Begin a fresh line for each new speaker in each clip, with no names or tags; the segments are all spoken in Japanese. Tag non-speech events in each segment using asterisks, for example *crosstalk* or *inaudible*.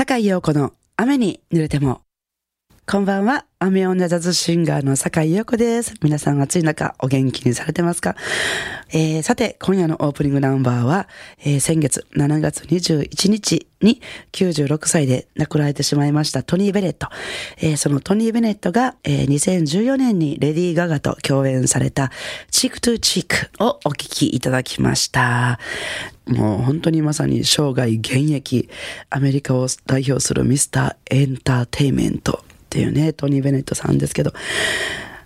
坂井陽子の雨に濡れても。こんばんは。雨女ジャズシンガーの坂井陽子です。皆さん暑い中お元気にされてますか、えー、さて、今夜のオープニングナンバーは、えー、先月7月21日に96歳で亡くなられてしまいましたトニー・ベネット。えー、そのトニー・ベネットが、えー、2014年にレディー・ガガと共演されたチークトゥチークをお聴きいただきました。もう本当にまさに生涯現役、アメリカを代表するミスターエンターテイメントっていうね、トニー・ベネットさんですけど、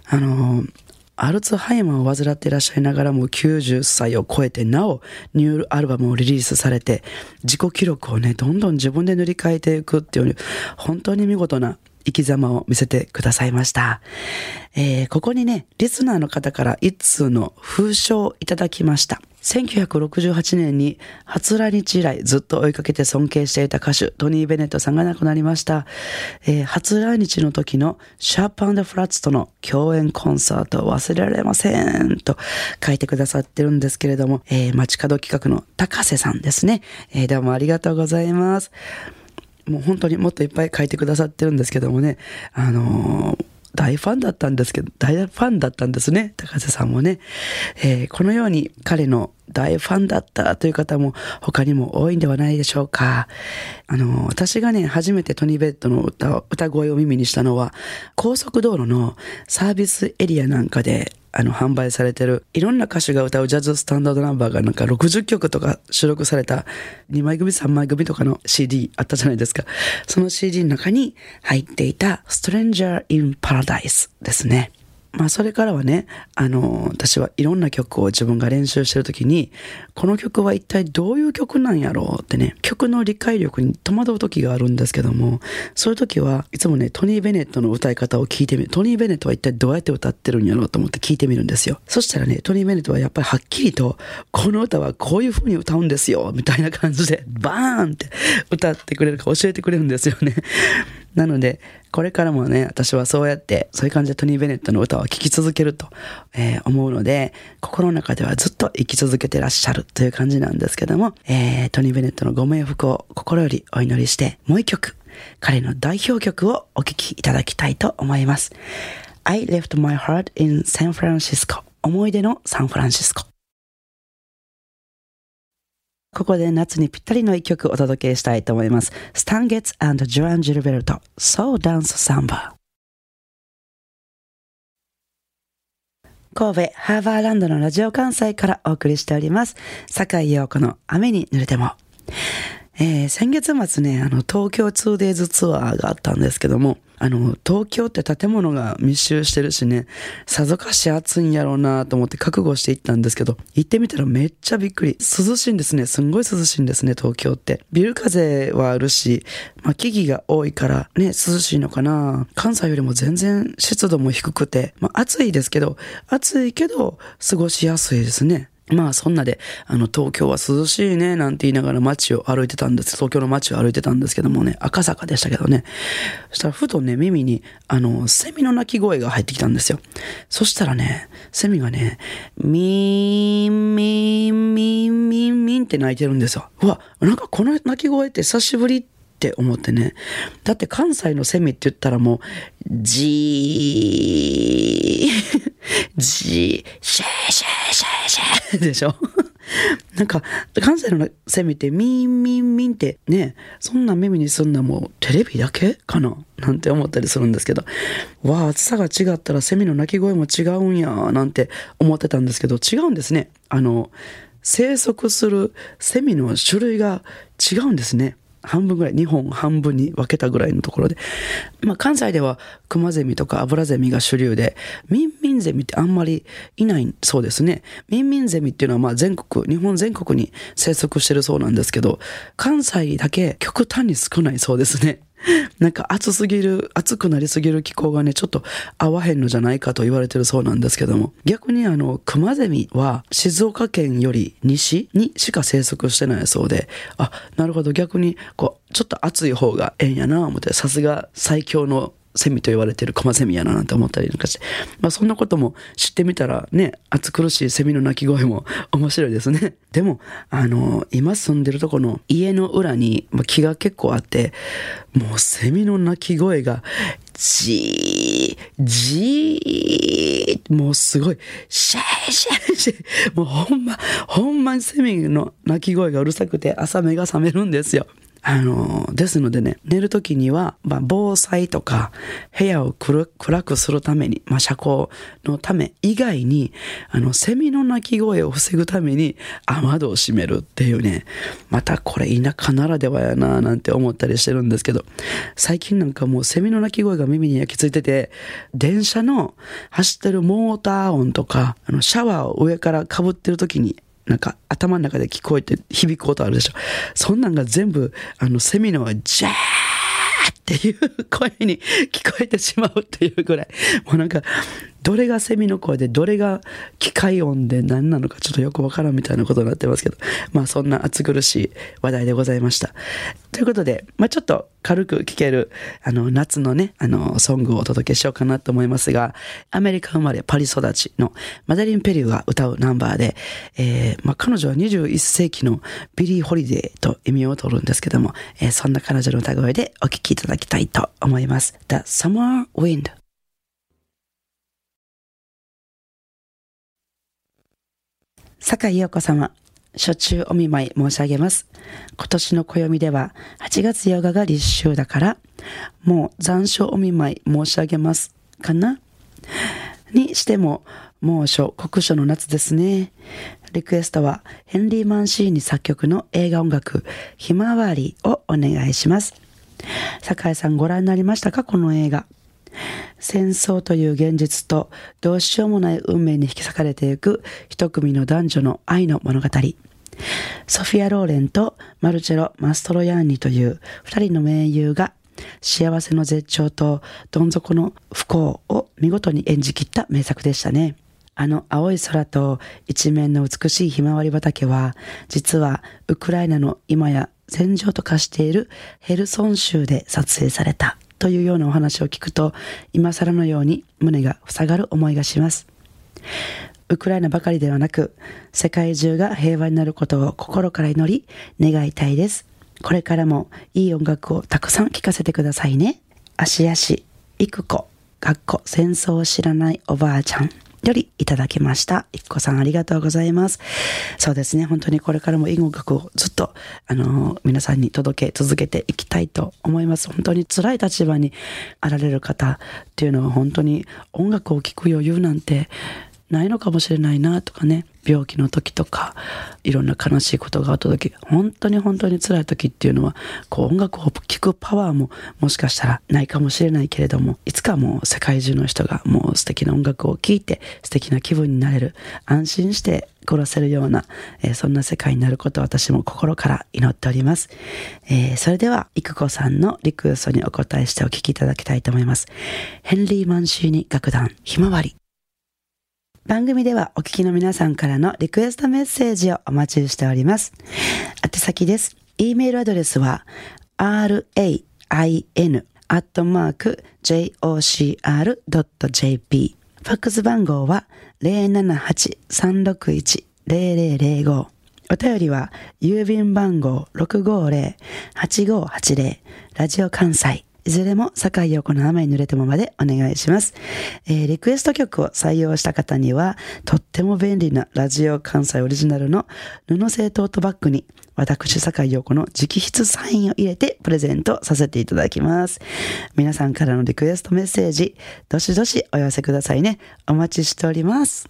あの、アルツハイマーを患っていらっしゃいながらも90歳を超えてなおニューアルバムをリリースされて自己記録をね、どんどん自分で塗り替えていくっていう本当に見事な生き様を見せてくださいました。えー、ここにね、リスナーの方から一通の封書をいただきました。1968年に初来日以来ずっと追いかけて尊敬していた歌手トニー・ベネットさんが亡くなりました。えー、初来日の時のシャープフラッツとの共演コンサートを忘れられませんと書いてくださってるんですけれども、えー、街角企画の高瀬さんですね。えー、どうもありがとうございます。もう本当にもっといっぱい書いてくださってるんですけどもね、あのー大ファンだったんですけど、大ファンだったんですね、高瀬さんもね。えー、このように彼の大ファンだったという方も他にも多いんではないでしょうか。あの、私がね、初めてトニーベッドの歌歌声を耳にしたのは、高速道路のサービスエリアなんかで、あの、販売されてる、いろんな歌手が歌うジャズスタンダードナンバーがなんか60曲とか収録された2枚組3枚組とかの CD あったじゃないですか。その CD の中に入っていた Stranger in Paradise ですね。まあそれからはね、あの、私はいろんな曲を自分が練習してる時に、この曲は一体どういう曲なんやろうってね、曲の理解力に戸惑う時があるんですけども、そういう時はいつもね、トニー・ベネットの歌い方を聞いてみる。トニー・ベネットは一体どうやって歌ってるんやろうと思って聞いてみるんですよ。そしたらね、トニー・ベネットはやっぱりはっきりと、この歌はこういう風に歌うんですよ、みたいな感じで、バーンって歌ってくれるか教えてくれるんですよね。なので、これからもね、私はそうやって、そういう感じでトニー・ベネットの歌を聴き続けると、えー、思うので、心の中ではずっと生き続けてらっしゃるという感じなんですけども、えー、トニー・ベネットのご冥福を心よりお祈りして、もう一曲、彼の代表曲をお聴きいただきたいと思います。I left my heart in San Francisco 思い出のサンフランシスコ。ここで夏にぴったりの一曲お届けしたいと思います。スタンゲッツジョアン・ジルベルト、ソーダンス・サンバ。神戸ハーバーランドのラジオ関西からお送りしております。坂井陽子の雨に濡れても。えー、先月末ね、あの、東京 2days ツアーがあったんですけども、あの、東京って建物が密集してるしね、さぞかし暑いんやろうなと思って覚悟して行ったんですけど、行ってみたらめっちゃびっくり。涼しいんですね。すんごい涼しいんですね、東京って。ビル風はあるし、まあ、木々が多いからね、涼しいのかな関西よりも全然湿度も低くて、まあ、暑いですけど、暑いけど、過ごしやすいですね。まあそんなで、あの東京は涼しいねなんて言いながら街を歩いてたんです。東京の街を歩いてたんですけどもね、赤坂でしたけどね。そしたらふとね、耳に、あの、セミの鳴き声が入ってきたんですよ。そしたらね、セミがね、ミーン、ミーン、ミーン、ミーン、ミーンって鳴いてるんですよ。うわ、なんかこの鳴き声って久しぶりって思ってね。だって関西のセミって言ったらもう、じー、じー、シェーシェーシェーシェーでしょ？*laughs* なんか、関西のセミってミンミンミンってね、そんな耳にすんなもうテレビだけかな？なんて思ったりするんですけど、わあ、暑さが違ったらセミの鳴き声も違うんや、なんて思ってたんですけど、違うんですね。あの、生息するセミの種類が違うんですね。半分ぐらい、2本半分に分けたぐらいのところで。まあ、関西ではクマゼミとかアブラゼミが主流で、ミンミンゼミってあんまりいないそうですね。ミンミンゼミっていうのはまあ全国、日本全国に生息してるそうなんですけど、関西だけ極端に少ないそうですね。*laughs* なんか暑すぎる、暑くなりすぎる気候がね、ちょっと合わへんのじゃないかと言われてるそうなんですけども、逆にあの、クマゼミは静岡県より西にしか生息してないそうで、あ、なるほど、逆に、こう、ちょっと暑い方がええんやな、思って、さすが最強のセミと言われてるコマセミやななんて思ったりなんかして、まあそんなことも知ってみたらね、暑苦しいセミの鳴き声も *laughs* 面白いですね。でも、あの、今住んでるとこの家の裏に、まあ、木が結構あって、もうセミの鳴き声が、じー、じー、もうすごい、シェーシェーシェー、もうほんま、ほんまにセミの鳴き声がうるさくて朝目が覚めるんですよ。あの、ですのでね、寝るときには、まあ、防災とか、部屋を暗くするために、まあ、遮光のため以外に、あの、セミの鳴き声を防ぐために、雨戸を閉めるっていうね、またこれ田舎ならではやな、なんて思ったりしてるんですけど、最近なんかもうセミの鳴き声が耳に焼き付いてて、電車の走ってるモーター音とか、あの、シャワーを上から被ってるときに、なんか頭の中で聞こえて響くことあるでしょ。そんなんが全部、あの、セミのジャーっていう声に聞こえてしまうっていうぐらい、もうなんか、どれがセミの声で、どれが機械音で何なのかちょっとよくわからんみたいなことになってますけど、まあそんな暑苦しい話題でございました。ということで、まあちょっと軽く聴ける、あの、夏のね、あの、ソングをお届けしようかなと思いますが、アメリカ生まれパリ育ちのマデリン・ペルーが歌うナンバーで、えー、まあ彼女は21世紀のビリー・ホリデーと異名を取るんですけども、えー、そんな彼女の歌声でお聴きいただきたいと思います。The Summer Wind 坂井陽子様、暑中お見舞い申し上げます。今年の暦では8月8日が立秋だから、もう残暑お見舞い申し上げますかな？にしても、猛暑、酷暑の夏ですね。リクエストはヘンリー・マンシーニ作曲の映画音楽、ひまわりをお願いします。坂井さんご覧になりましたか？この映画。戦争という現実とどうしようもない運命に引き裂かれていく一組の男女の愛の物語。ソフィア・ローレンとマルチェロ・マストロヤーニという二人の名優が幸せの絶頂とどん底の不幸を見事に演じきった名作でしたね。あの青い空と一面の美しいひまわり畑は実はウクライナの今や戦場と化しているヘルソン州で撮影されたというようなお話を聞くと、今更のように胸が塞がる思いがします。ウクライナばかりではなく、世界中が平和になることを心から祈り、願いたいです。これからもいい音楽をたくさん聴かせてくださいね。芦屋市、育子、学校、戦争を知らないおばあちゃん。よりいただきました。いっこさんありがとうございます。そうですね、本当にこれからも音楽をずっと、あの、皆さんに届け続けていきたいと思います。本当に辛い立場にあられる方っていうのは本当に音楽を聴く余裕なんてないのかもしれないなとかね病気の時とかいろんな悲しいことがあった時本当に本当に辛い時っていうのはこう音楽を聴くパワーももしかしたらないかもしれないけれどもいつかもう世界中の人がもう素敵な音楽を聴いて素敵な気分になれる安心して殺せるような、えー、そんな世界になることを私も心から祈っております。えー、それでは、育子さんのリクエストにお答えしてお聴きいただきたいと思います。ヘンリー・マンシーニ楽団、ひまわり。番組ではお聞きの皆さんからのリクエストメッセージをお待ちしております。宛先です。e メールアドレスは rain.jocr.jp ファックス番号は078-361-0005お便りは郵便番号650-8580ラジオ関西いずれも坂井陽子の雨に濡れてもまでお願いします。えー、リクエスト曲を採用した方には、とっても便利なラジオ関西オリジナルの布製トートバッグに、私、坂井陽子の直筆サインを入れてプレゼントさせていただきます。皆さんからのリクエストメッセージ、どしどしお寄せくださいね。お待ちしております。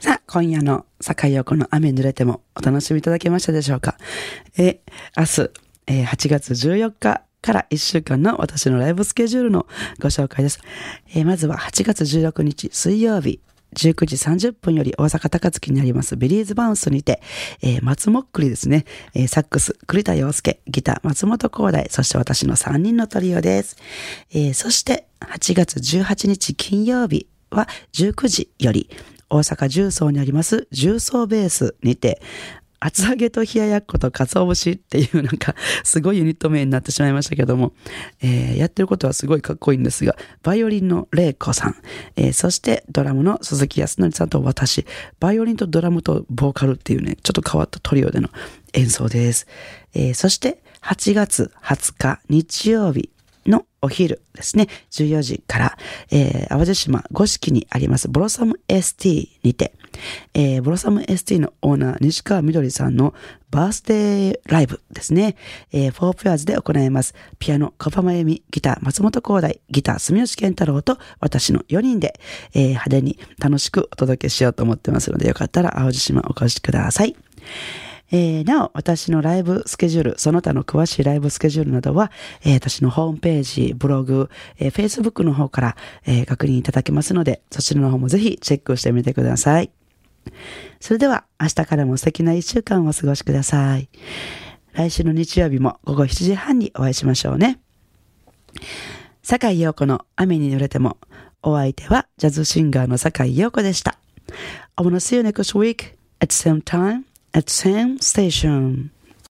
さあ、今夜の坂井陽子の雨濡れてもお楽しみいただけましたでしょうか？え、明日、えー、8月14日から1週間の私のライブスケジュールのご紹介です。えー、まずは8月16日水曜日、19時30分より大阪高槻にありますビリーズバウンスにて、えー、松もっくりですね、えー、サックス、栗田洋介、ギター、松本光大、そして私の3人のトリオです。えー、そして8月18日金曜日は19時より大阪重曹にあります重曹ベースにて厚揚げと冷ややっこと鰹節っていうなんかすごいユニット名になってしまいましたけども、えー、やってることはすごいかっこいいんですが、バイオリンの玲子さん、えー、そしてドラムの鈴木康則さんと私、バイオリンとドラムとボーカルっていうね、ちょっと変わったトリオでの演奏です。えー、そして8月20日日曜日。のお昼ですね、14時から、えー、淡路島五色にありますブロサム ST にて、えー、ブロサム ST のオーナー西川みどりさんのバースデーライブですね、えー、フォーペアーズで行います。ピアノ、小浜由美、ギター、松本光大、ギター、住吉健太郎と私の4人で、えー、派手に楽しくお届けしようと思ってますので、よかったら淡路島お越しください。えー、なお、私のライブスケジュール、その他の詳しいライブスケジュールなどは、えー、私のホームページ、ブログ、えー、Facebook の方から、えー、確認いただけますので、そちらの方もぜひチェックしてみてください。それでは、明日からも素敵な一週間をお過ごしください。来週の日曜日も午後7時半にお会いしましょうね。坂井陽子の雨に濡れても、お相手はジャズシンガーの坂井陽子でした。I wanna see you next week at the same time at same station.